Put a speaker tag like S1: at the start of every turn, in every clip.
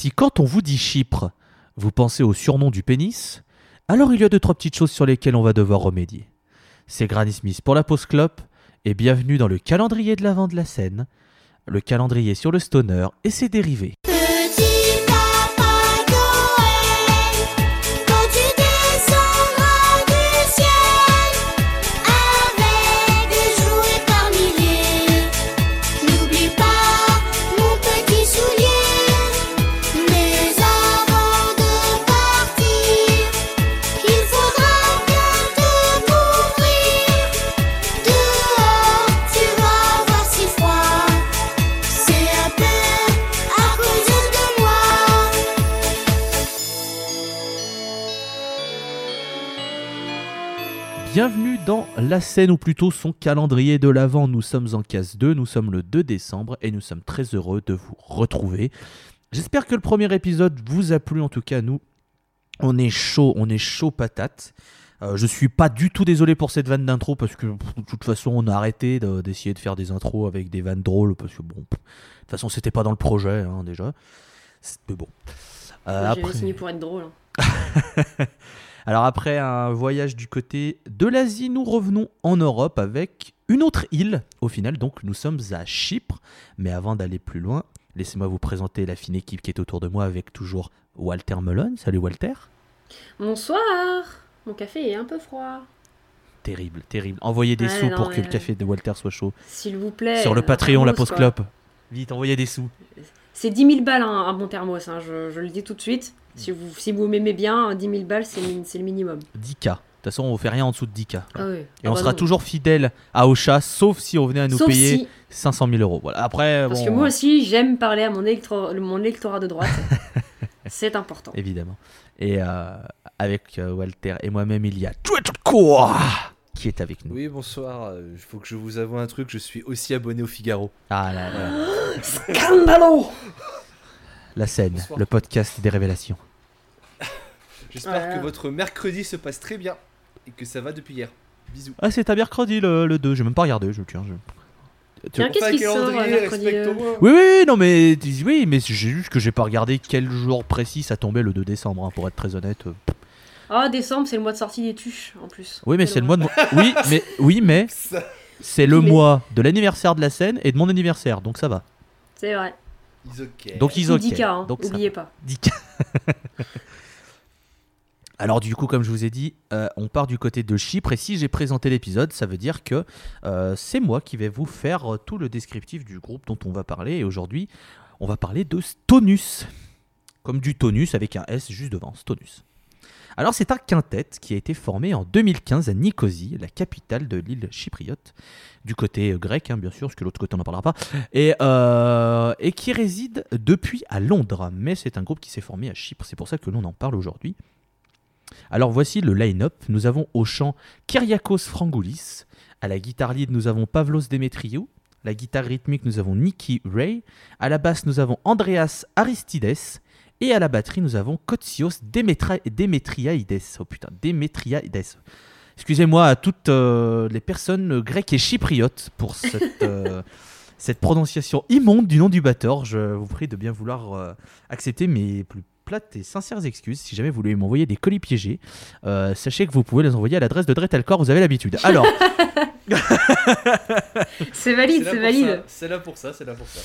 S1: Si quand on vous dit Chypre, vous pensez au surnom du pénis, alors il y a deux trois petites choses sur lesquelles on va devoir remédier. C'est Granny Smith pour la pause clope et bienvenue dans le calendrier de l'avant de la scène, le calendrier sur le stoner et ses dérivés. Bienvenue dans la scène, ou plutôt son calendrier de l'Avent. Nous sommes en case 2, nous sommes le 2 décembre et nous sommes très heureux de vous retrouver. J'espère que le premier épisode vous a plu, en tout cas nous, on est chaud, on est chaud patate. Euh, je suis pas du tout désolé pour cette vanne d'intro parce que pff, de toute façon on a arrêté de- d'essayer de faire des intros avec des vannes drôles parce que bon, pff, de toute façon c'était pas dans le projet hein, déjà. Mais bon. Euh,
S2: Moi, J'avais
S1: après-
S2: signé pour être drôle. hein.
S1: alors après un voyage du côté de l'Asie, nous revenons en Europe avec une autre île au final. Donc nous sommes à Chypre. Mais avant d'aller plus loin, laissez-moi vous présenter la fine équipe qui est autour de moi avec toujours Walter Melon. Salut Walter.
S2: Bonsoir Mon café est un peu froid.
S1: Terrible, terrible. Envoyez des
S2: Ouais,
S1: sous
S2: non,
S1: pour que le café de Walter soit chaud.
S2: S'il vous plaît.
S1: Sur le
S2: un
S1: Patreon, la pause clope. Vite, envoyez des sous.
S2: C'est 10 000 balles un, un bon thermos, hein, je, je le dis tout de suite. Si vous, si vous m'aimez bien, 10 000 balles, c'est le, minimum.
S1: 10K. De toute façon, on fait rien en dessous de 10K.
S2: Ah oui.
S1: Et
S2: Ah
S1: on
S2: bah
S1: sera
S2: non.
S1: toujours fidèle à Ocha, sauf si on venait à nous
S2: Sauf
S1: payer
S2: si,
S1: 500 000 euros. Voilà. Après,
S2: parce
S1: bon,
S2: que moi aussi, j'aime parler à mon, électro- mon électorat de droite. c'est important.
S1: évidemment. Et euh, avec euh, Walter et moi-même, il y a Twitter Core qui est avec nous.
S3: Oui, bonsoir. Il faut que je vous avoue un truc, je suis aussi abonné au Figaro.
S1: Ah là là,
S2: Scandalo
S1: la scène,
S3: Bonsoir.
S1: le podcast des révélations.
S3: J'espère
S2: Ouais.
S3: que votre mercredi se passe très bien et que ça va depuis hier. Bisous.
S1: Ah, c'est à mercredi le, le 2, j'ai même pas regardé, je tiens. Je... Tu-
S2: Tiens, qu'est-ce qui sort, euh, mercredi,
S3: respecte-moi.
S1: Oui, oui, non, mais oui, mais j'ai juste que j'ai pas regardé quel jour précis ça tombait le 2 décembre, hein, pour être très honnête.
S2: Ah, décembre, c'est le mois de sortie des tuches, en plus.
S1: Oui, mais c'est le mois de. Oui, mais oui, mais c'est le
S2: Mais-
S1: mois de l'anniversaire de la scène et de mon anniversaire, donc ça va.
S2: C'est vrai.
S3: is ok.
S1: Donc ils
S2: Ou
S1: ok.
S2: 10K, hein,
S1: Donc ça
S2: oubliez pas.
S1: 10K. Alors du coup, comme je vous ai dit, euh, on part du côté de Chypre et si j'ai présenté l'épisode, ça veut dire que euh, c'est moi qui vais vous faire euh, tout le descriptif du groupe dont on va parler. Et aujourd'hui, on va parler de Stonus, comme du tonus avec un S juste devant, Stonus. Alors c'est un quintet qui a été formé en 2015 à Nicosie, la capitale de l'île chypriote, du côté grec hein, bien sûr, parce que l'autre côté on n'en parlera pas, et, et qui réside depuis à Londres. Mais c'est un groupe qui s'est formé à Chypre, c'est pour ça que l'on en parle aujourd'hui. Alors voici le line-up. Nous avons au chant Kyriakos Frangoulis. À la guitare lead, nous avons Pavlos Demetriou. La guitare rythmique, nous avons Nicky Ray. À la basse, nous avons Andreas Aristides. Et à la batterie, nous avons Kotsios Demetriaides. Oh putain, Demetriaides. Excusez-moi à toutes euh, les personnes grecques et chypriotes pour cette, euh, cette prononciation immonde du nom du batteur. Je vous prie de bien vouloir euh, accepter mes plus plates et sincères excuses. Si jamais vous voulez m'envoyer des colis piégés, euh, sachez que vous pouvez les envoyer à l'adresse de Dretelcor, vous avez l'habitude. Alors,
S2: C'est valide, c'est valide.
S3: C'est là pour ça, c'est là pour ça.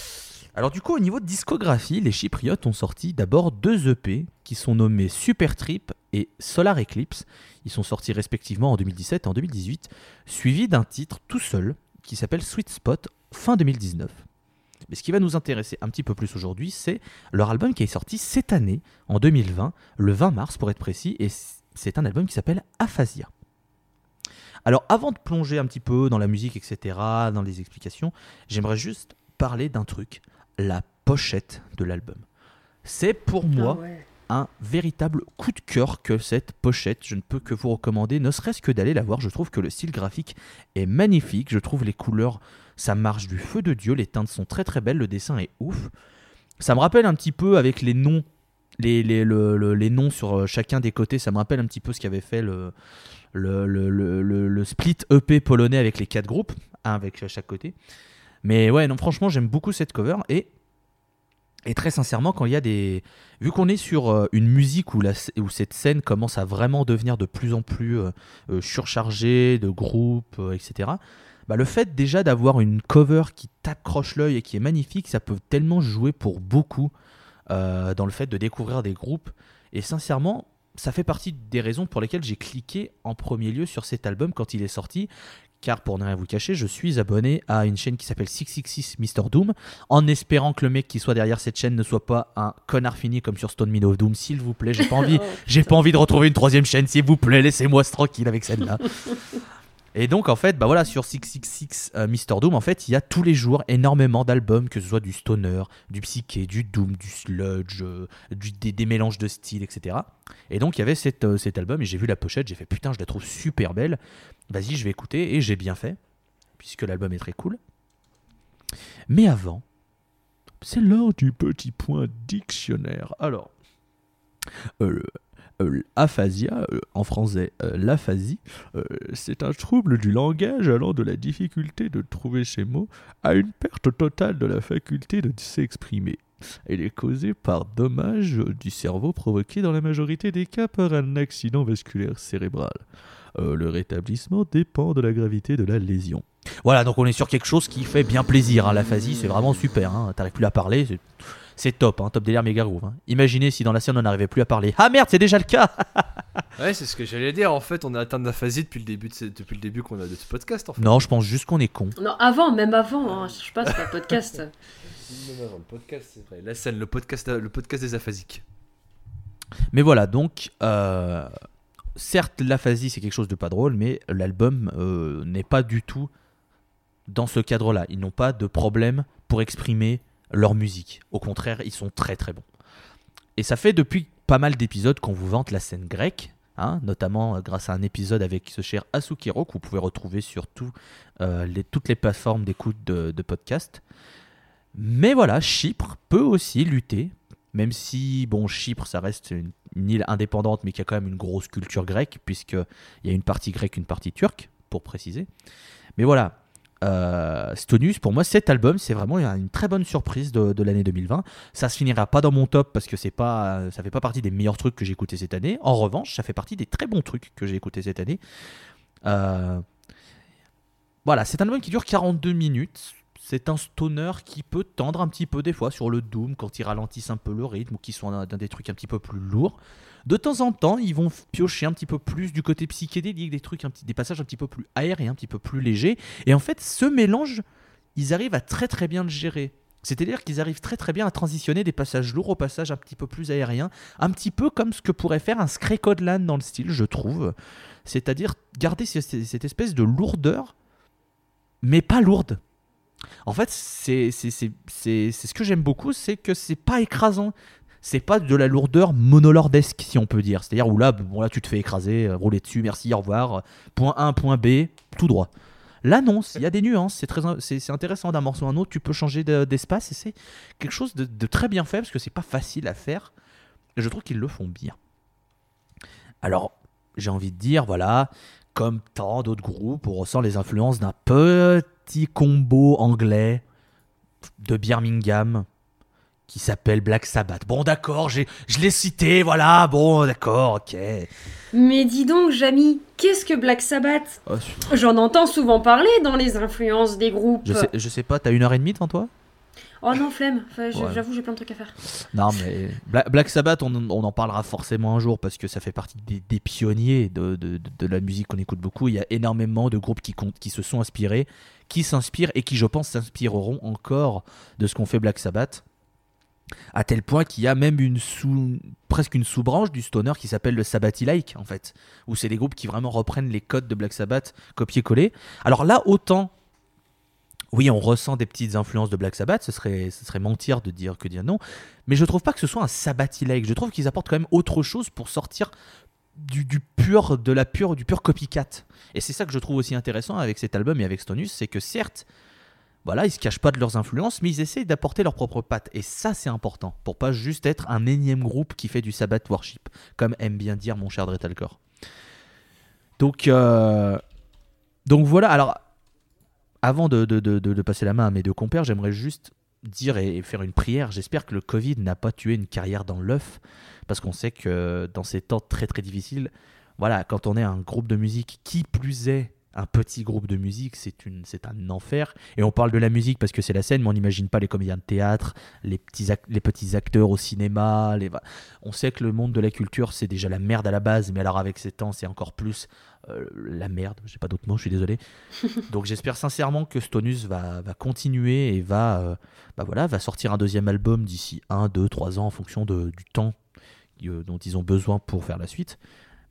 S1: alors du coup, au niveau de discographie, les Chypriotes ont sorti d'abord deux EP qui sont nommés Super Trip et Solar Eclipse. Ils sont sortis respectivement en 2017 et en 2018, suivis d'un titre tout seul qui s'appelle Sweet Spot fin 2019. Mais ce qui va nous intéresser un petit peu plus aujourd'hui, c'est leur album qui est sorti cette année, en 2020, le 20 mars pour être précis, et c'est un album qui s'appelle Aphasia. Alors avant de plonger un petit peu dans la musique, etc., dans les explications, j'aimerais juste parler d'un truc, la pochette de l'album. C'est pour moi
S2: Ah ouais.
S1: un véritable coup de cœur que cette pochette. Je ne peux que vous recommander, ne serait-ce que d'aller la voir. Je trouve que le style graphique est magnifique. Je trouve les couleurs, ça marche du feu de Dieu. Les teintes sont très très belles. Le dessin est ouf. Ça me rappelle un petit peu avec les noms, les, le- noms sur euh, chacun des côtés. Ça me rappelle un petit peu ce qu'avait fait le, le, le, split EP polonais avec les quatre groupes, un avec chaque côté. Mais ouais, non, franchement, j'aime beaucoup cette cover et très sincèrement, quand il y a des. Vu qu'on est sur euh, une musique où, la... où cette scène commence à vraiment devenir de plus en plus euh, surchargée, de groupes, etc., bah, le fait déjà d'avoir une cover qui t'accroche l'œil et qui est magnifique, ça peut tellement jouer pour beaucoup euh, dans le fait de découvrir des groupes. Et sincèrement, ça fait partie des raisons pour lesquelles j'ai cliqué en premier lieu sur cet album quand il est sorti. Car pour ne rien vous cacher, je suis abonné à une chaîne qui s'appelle 666 Mr. Doom, en espérant que le mec qui soit derrière cette chaîne ne soit pas un connard fini comme sur Stone Meadow of Doom. S'il vous plaît, j'ai pas envie,
S2: Oh,
S1: j'ai pas envie de retrouver une troisième chaîne, s'il vous plaît, laissez-moi tranquille avec celle-là. Et donc en fait, bah voilà, sur 666 euh, Mr. Doom, en fait, il y a tous les jours énormément d'albums, que ce soit du stoner, du psyché, du doom, du sludge, euh, des, mélanges de styles, etc. Et donc il y avait euh, cet album et j'ai vu la pochette, j'ai fait putain, je la trouve super belle. Vas-y, je vais écouter et j'ai bien fait, puisque l'album est très cool. Mais avant, c'est l'heure du petit point dictionnaire. Alors, aphasia, euh, en français, euh, l'aphasie, euh, c'est un trouble du langage allant de la difficulté de trouver ses mots à une perte totale de la faculté de s'exprimer. Elle est causée par dommages du cerveau provoqués dans la majorité des cas par un accident vasculaire cérébral. Euh, le rétablissement dépend de la gravité de la lésion. Voilà, donc on est sur quelque chose qui fait bien plaisir. hein. L'aphasie, c'est vraiment super. Hein. T'arrives plus à parler, c'est- top, hein. top délire méga groove. hein. Imaginez si dans la scène on n'arrivait plus à parler. Ah merde, c'est déjà le cas
S4: Ouais, c'est ce que j'allais dire. En fait, on a atteint de l'aphasie depuis le début de ce, depuis le début qu'on a de ce podcast. En fait.
S1: Non, je pense juste qu'on est con.
S2: Non, avant, même avant, hein, je sais pas, c'est pas podcast.
S4: Non, non, le podcast, c'est vrai. La scène, le podcast, le podcast des aphasiques.
S1: Mais voilà, donc, euh, certes, l'aphasie, c'est quelque chose de pas drôle, mais l'album euh, n'est pas du tout dans ce cadre-là. Ils n'ont pas de problème pour exprimer leur musique. Au contraire, ils sont très très bons. Et ça fait depuis pas mal d'épisodes qu'on vous vante la scène grecque, hein, notamment euh, grâce à un épisode avec ce cher Asukiro que vous pouvez retrouver sur euh, toutes les plateformes d'écoute de, de podcast. Mais voilà, Chypre peut aussi lutter même si, bon, Chypre, ça reste une, une île indépendante, mais qui a quand même une grosse culture grecque, puisqu'il y a une partie grecque, une partie turque, pour préciser. Mais voilà, euh, Stonus, pour moi, cet album, c'est vraiment une très bonne surprise de, l'année 2020. Ça se finira pas dans mon top, parce que c'est pas, ça fait pas partie des meilleurs trucs que j'ai écoutés cette année. En revanche, ça fait partie des très bons trucs que j'ai écoutés cette année. Euh, voilà, c'est un album qui dure 42 minutes. C'est un stoner qui peut tendre un petit peu des fois sur le doom quand ils ralentissent un peu le rythme ou qu'ils sont dans des trucs un petit peu plus lourds. De temps en temps, ils vont piocher un petit peu plus du côté psychédélique, des trucs, des passages un petit peu plus aériens, un petit peu plus légers. Et en fait, ce mélange, ils arrivent à très très bien le gérer. C'est-à-dire qu'ils arrivent très très bien à transitionner des passages lourds aux passages un petit peu plus aériens, un petit peu comme ce que pourrait faire un Skrekodland dans le style, je trouve. C'est-à-dire garder ce- ce- cette espèce de lourdeur, mais pas lourde. En fait, c'est ce que j'aime beaucoup, c'est que c'est pas écrasant. C'est pas de la lourdeur monolordesque, si on peut dire. C'est-à-dire où là, bon, là, tu te fais écraser, euh, rouler dessus, merci, au revoir. euh, Point A, point B, tout droit. Là, non, il y a des nuances. C'est intéressant d'un morceau à un autre. Tu peux changer de- d'espace et c'est quelque chose de, de très bien fait parce que c'est pas facile à faire. Et je trouve qu'ils le font bien. Alors, j'ai envie de dire, voilà, comme tant d'autres groupes, on ressent les influences d'un petit combo anglais de Birmingham qui s'appelle Black Sabbath. Bon, d'accord, j'ai- je l'ai cité, voilà, bon, d'accord, ok.
S2: Mais dis donc, Jamy, qu'est-ce que Black Sabbath
S1: Oh,
S2: J'en entends souvent parler dans les influences des groupes.
S1: je, sais, je sais pas, t'as une heure et demie devant toi?
S2: Oh non, flemme. Enfin, je-
S1: Ouais.
S2: J'avoue, j'ai plein de trucs à faire.
S1: Non, mais Bla- Black Sabbath, on, on en parlera forcément un jour parce que ça fait partie des, des pionniers de, de- de- de la musique qu'on écoute beaucoup. Il y a énormément de groupes qui, comptent- qui se sont inspirés, qui s'inspirent et qui, je pense, s'inspireront encore de ce qu'on fait Black Sabbath. À tel point qu'il y a même une sous, presque une sous-branche du stoner qui s'appelle le Sabbath-like, en fait, où c'est des groupes qui vraiment reprennent les codes de Black Sabbath copier-coller. Alors là, autant oui, on ressent des petites influences de Black Sabbath, ce serait, ce serait mentir de dire que dire non. Mais je trouve pas que ce soit un Sabbath-like. Je trouve qu'ils apportent quand même autre chose pour sortir du, pur, de la pure, du pur copycat. Et c'est ça que je trouve aussi intéressant avec cet album et avec Stonus, c'est que certes, voilà, ils se cachent pas de leurs influences, mais ils essayent d'apporter leur propre patte. Et ça, c'est important pour pas juste être un énième groupe qui fait du Sabbath worship, comme aime bien dire mon cher Dretalcore. Donc, euh, donc voilà. Alors, avant de- de- de- de passer la main à mes deux compères, j'aimerais juste dire et, faire une prière. J'espère que le Covid n'a pas tué une carrière dans l'œuf, parce qu'on sait que dans ces temps très très difficiles, voilà, quand on est un groupe de musique, qui plus est un petit groupe de musique, c'est une, c'est un enfer. Et on parle de la musique parce que c'est la scène, mais on n'imagine pas les comédiens de théâtre, les petits, les petits acteurs au cinéma. Les... On sait que le monde de la culture, c'est déjà la merde à la base, mais alors avec ces temps, c'est encore plus euh, la merde. J'ai pas d'autres mots, je suis désolé. Donc j'espère sincèrement que Stonus va, va continuer et va, euh, bah voilà, va sortir un deuxième album d'ici 1, 2, 3 ans en fonction de- du temps euh, dont ils ont besoin pour faire la suite.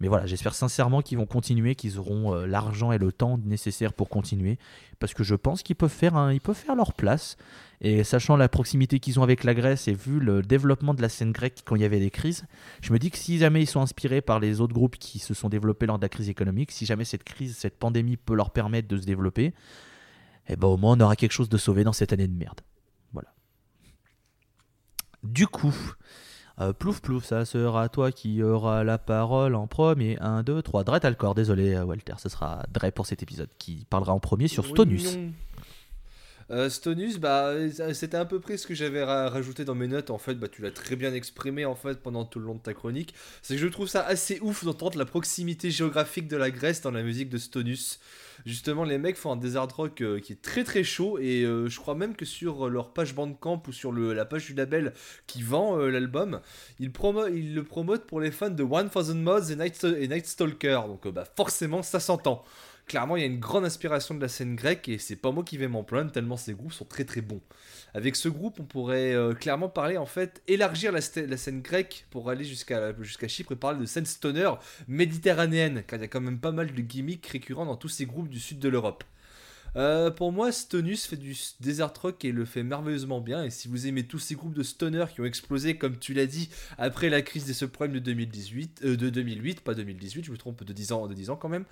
S1: Mais voilà, j'espère sincèrement qu'ils vont continuer, qu'ils auront euh, l'argent et le temps nécessaire pour continuer, parce que je pense qu'ils peuvent faire, peuvent faire leur place. Et sachant la proximité qu'ils ont avec la Grèce et vu le développement de la scène grecque quand il y avait des crises, je me dis que si jamais ils sont inspirés par les autres groupes qui se sont développés lors de la crise économique, si jamais cette crise, cette pandémie peut leur permettre de se développer, eh ben au moins on aura quelque chose de sauvé dans cette année de merde. Voilà. Du coup, euh, plouf plouf, ça sera toi qui aura la parole en premier. 1, 2, 3. Dre, corps. Désolé, euh, Walter. Ce sera Dre pour cet épisode qui parlera en premier sur Stonus.
S3: Euh, Stonus, bah, euh, c'était à peu près ce que j'avais ra- rajouté dans mes notes. En fait, bah, tu l'as très bien exprimé en fait pendant tout le long de ta chronique. C'est que je trouve ça assez ouf d'entendre la proximité géographique de la Grèce dans la musique de Stonus. Justement, les mecs font un desert rock euh, qui est très très chaud et je crois même que sur leur page Bandcamp ou sur le, la page du label qui vend l'album, ils, le promotent pour les fans de 1000 Mods et Night, et Night Stalker. Donc, bah, forcément, ça s'entend. Clairement, il y a une grande inspiration de la scène grecque et c'est pas moi qui vais m'en plaindre tellement ces groupes sont très très bons. Avec ce groupe, on pourrait euh, clairement parler en fait, élargir la, scène grecque pour aller jusqu'à jusqu'à Chypre et parler de scène stoner méditerranéenne, car il y a quand même pas mal de gimmicks récurrents dans tous ces groupes du sud de l'Europe. Euh, pour moi, Stonus fait du desert rock et le fait merveilleusement bien. Et si vous aimez tous ces groupes de stoner qui ont explosé, comme tu l'as dit, après la crise des subprimes de 2018, euh, de 2008, pas 2018, je me trompe de 10 ans, de 10 ans quand même.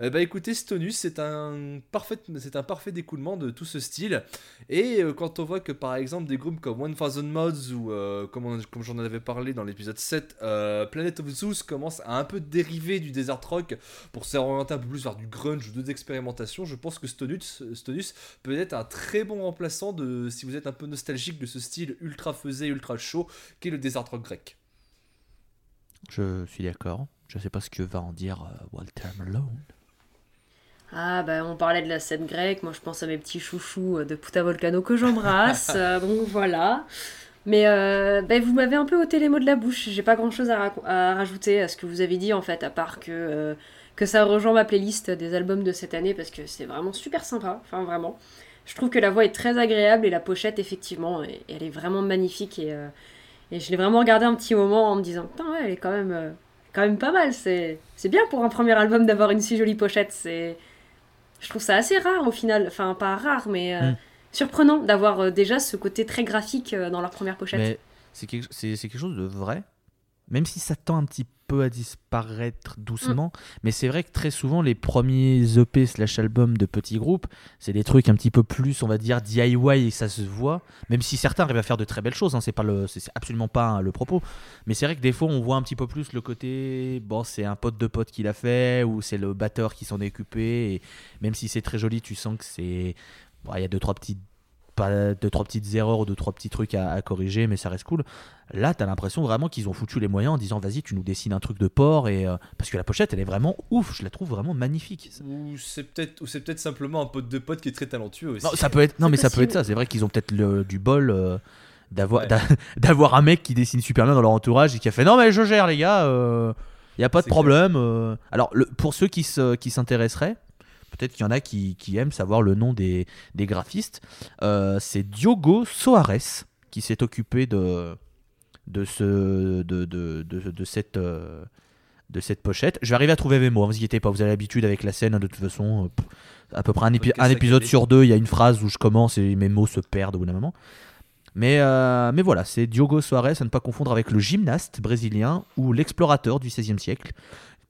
S3: Euh, bah écoutez, Stonus, c'est un parfait, c'est un parfait découlement de tout ce style. Et quand on voit que par exemple des groupes comme 1000 Mods ou comme, j'en avais parlé dans l'épisode 7, euh, Planet of Zeus commence à un peu dériver du desert rock pour s'orienter un peu plus vers du grunge ou d'autres expérimentations, je pense que Stonus, Stonus peut être un très bon remplaçant de si vous êtes un peu nostalgique de ce style ultra faisé, ultra chaud qu'est le desert rock grec.
S1: Je suis d'accord. Je sais pas ce que va en dire euh, Walter Malone.
S2: Ah bah on parlait de la scène grecque, moi je pense à mes petits chouchous euh, de Puta Volcano que j'embrasse, euh, donc voilà. Mais euh, bah, vous m'avez un peu ôté les mots de la bouche, j'ai pas grand chose à, rajouter à ce que vous avez dit en fait, à part que, euh, que ça rejoint ma playlist des albums de cette année parce que c'est vraiment super sympa, enfin vraiment. Je trouve que la voix est très agréable et la pochette effectivement, elle est vraiment magnifique et, euh, et je l'ai vraiment regardé un petit moment en me disant putain ouais elle est quand même, quand même pas mal, c'est bien pour un premier album d'avoir une si jolie pochette. Je trouve ça assez rare au final, enfin pas rare, mais
S1: Mm.
S2: Surprenant d'avoir euh, déjà ce côté très graphique euh, dans leur première pochette.
S1: C'est quelque, chose de vrai, même si ça tend un petit peu à disparaître doucement. Mais c'est vrai que très souvent, les premiers EP slash albums de petits groupes, c'est des trucs un petit peu plus, on va dire, DIY et ça se voit. Même si certains arrivent à faire de très belles choses, hein, c'est, pas le, c'est, c'est absolument pas hein, le propos. Mais c'est vrai que des fois, on voit un petit peu plus le côté, bon, c'est un pote de pote qui l'a fait, ou c'est le batteur qui s'en est occupé. Et même si c'est très joli, tu sens que c'est. Bon, Il y a deux, trois petites pas deux trois petites erreurs ou deux trois petits trucs à, à corriger mais ça reste cool là t'as l'impression vraiment qu'ils ont foutu les moyens en disant vas-y tu nous dessines un truc de porc et euh, parce que la pochette elle est vraiment ouf je la trouve vraiment magnifique
S3: Ou c'est peut-être ou c'est peut-être simplement un pote de pote qui est très talentueux aussi.
S1: non ça peut être non mais ça peut être ça c'est vrai qu'ils ont peut-être le- du bol euh, d'avoir
S3: Ouais.
S1: d'a- d'avoir un mec qui dessine super bien dans leur entourage et qui a fait non mais je gère les gars il y a pas de problème euh. alors le, pour ceux qui se- qui s'intéresseraient peut-être qu'il y en a qui, qui aiment savoir le nom des, des graphistes Euh, c'est Diogo Soares qui s'est occupé de de ce de, de, de, de cette euh, de cette pochette. Je vais arriver à trouver mes mots, ne vous inquiétez pas, vous avez l'habitude avec la scène, hein, de toute façon. euh, pff, à peu près un, épi- épisode sur deux, il y a une phrase où je commence et mes mots se perdent au bout d'un moment. Mais, euh, mais voilà, c'est Diogo Soares, à ne pas confondre avec le gymnaste brésilien ou l'explorateur du XVIe siècle.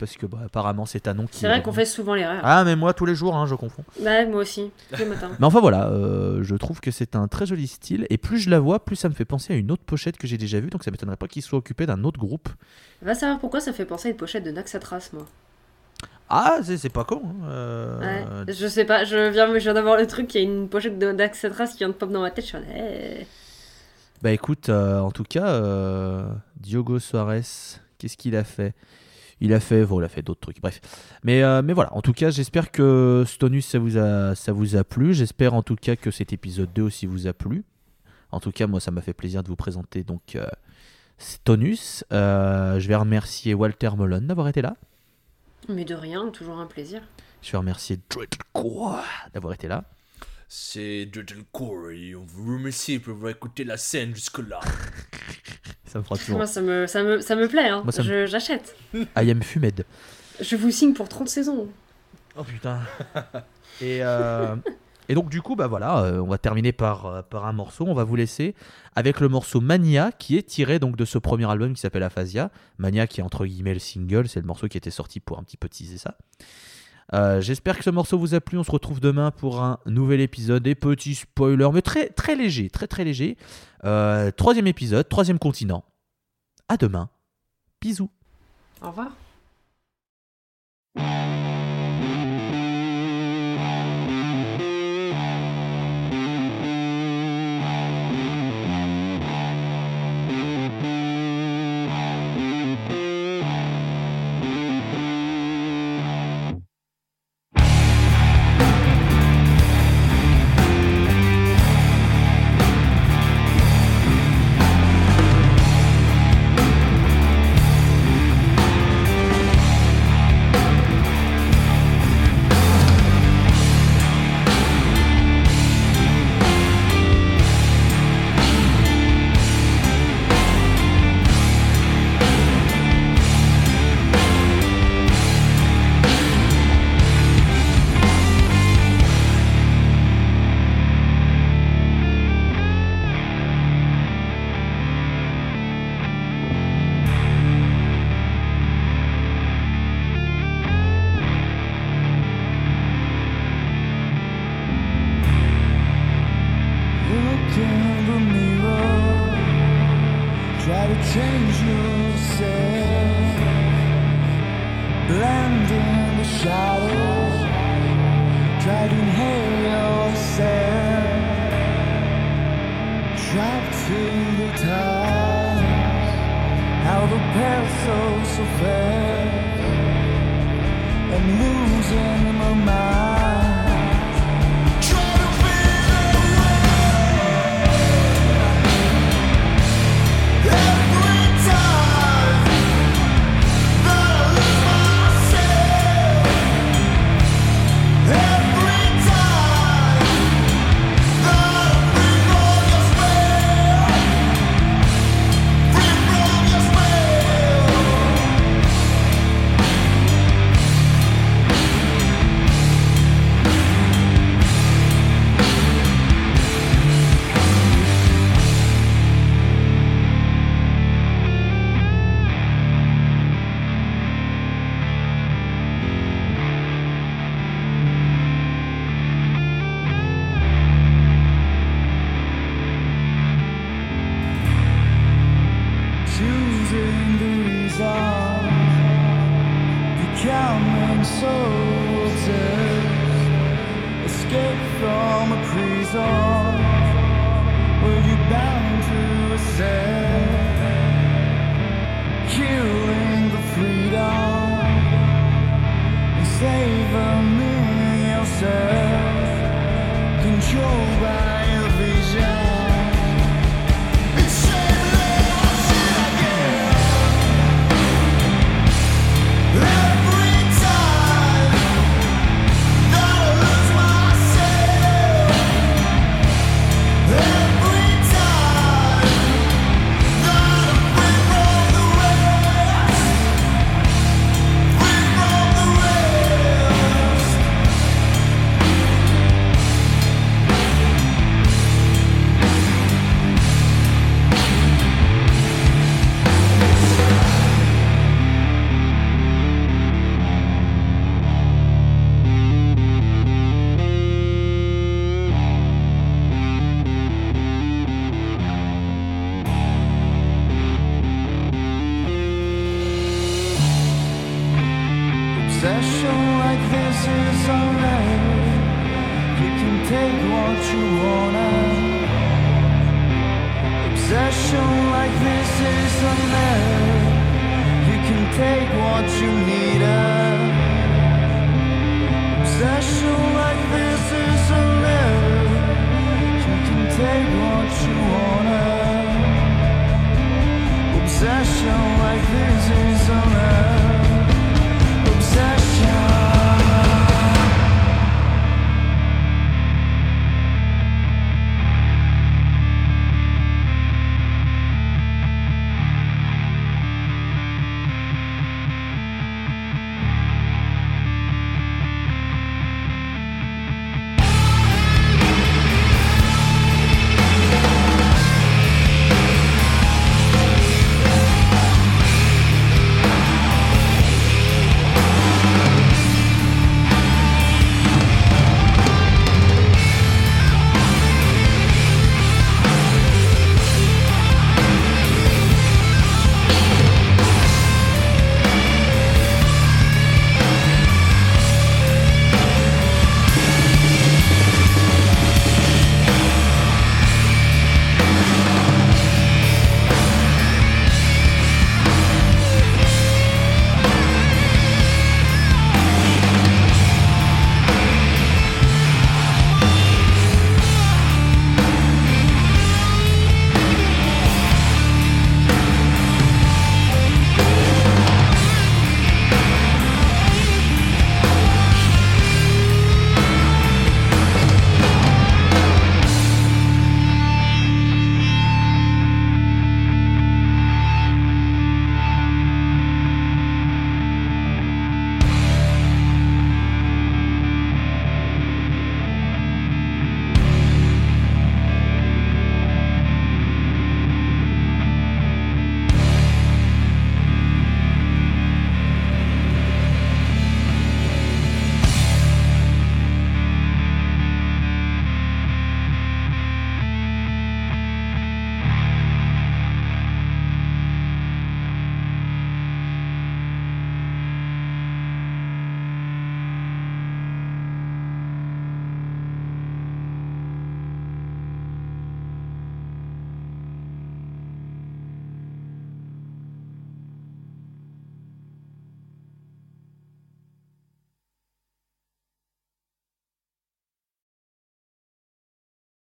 S1: Parce que bah, apparemment c'est un nom qui.
S2: C'est vrai qu'on fait souvent l'erreur.
S1: Ah, mais moi tous les jours, hein, je confonds.
S2: Ouais, moi aussi, tous les matins.
S1: Mais enfin voilà, euh, je trouve que c'est un très joli style. Et plus je la vois, plus ça me fait penser à une autre pochette que j'ai déjà vue. Donc ça m'étonnerait pas qu'il soit occupé d'un autre groupe.
S2: Va savoir pourquoi ça fait penser à une pochette de Naxatras, moi.
S1: Ah, c'est pas con. hein, euh,
S2: Ouais, je sais pas, je viens, je viens d'avoir le truc, il y a une pochette de- d'Axatras qui vient de pop dans ma tête, je suis en mode, eh.
S1: Bah écoute, euh, en tout cas, Diogo Suarez, qu'est-ce qu'il a fait? Il a fait, bon, il a fait d'autres trucs, bref. Mais, euh, mais voilà, en tout cas, j'espère que Stonus, ça vous a, ça vous a plu. J'espère en tout cas que cet épisode 2 aussi vous a plu. En tout cas, moi, ça m'a fait plaisir de vous présenter donc euh, Stonus. Euh, je vais remercier Walter Molon d'avoir été là.
S2: Mais de rien, toujours un plaisir.
S1: Je vais remercier Dreadcore d'avoir été là.
S3: C'est Dreadful Corey, on vous remercie pour avoir écouté la scène jusque-là.
S1: Ça me fera toujours.
S2: Moi, ça me, ça me, ça me plaît, hein.
S1: Me-
S2: J'achète.
S1: I am Fumed.
S2: Je vous signe pour 30 saisons.
S1: Oh putain. et, euh, et donc du coup, bah voilà, euh, on va terminer par, euh, par un morceau. On va vous laisser avec le morceau Mania qui est tiré donc de ce premier album qui s'appelle Aphasia. Mania qui est entre guillemets le single, c'est le morceau qui était sorti pour un petit peu teaser ça. Euh, J'espère que ce morceau vous a plu. On se retrouve demain pour un nouvel épisode. Des petits spoilers, mais très très léger, très très léger. Euh, troisième épisode, troisième continent. À demain. Bisous.
S2: Au revoir.
S5: Soldiers, escape from a prison. Where you're bound to accept, killing the freedom? And saving yourself, controlled by you wanna. Obsession like this is a alright. You can take what you need. Obsession like this is a alright. You can take what you wanna. Obsession like this is alright.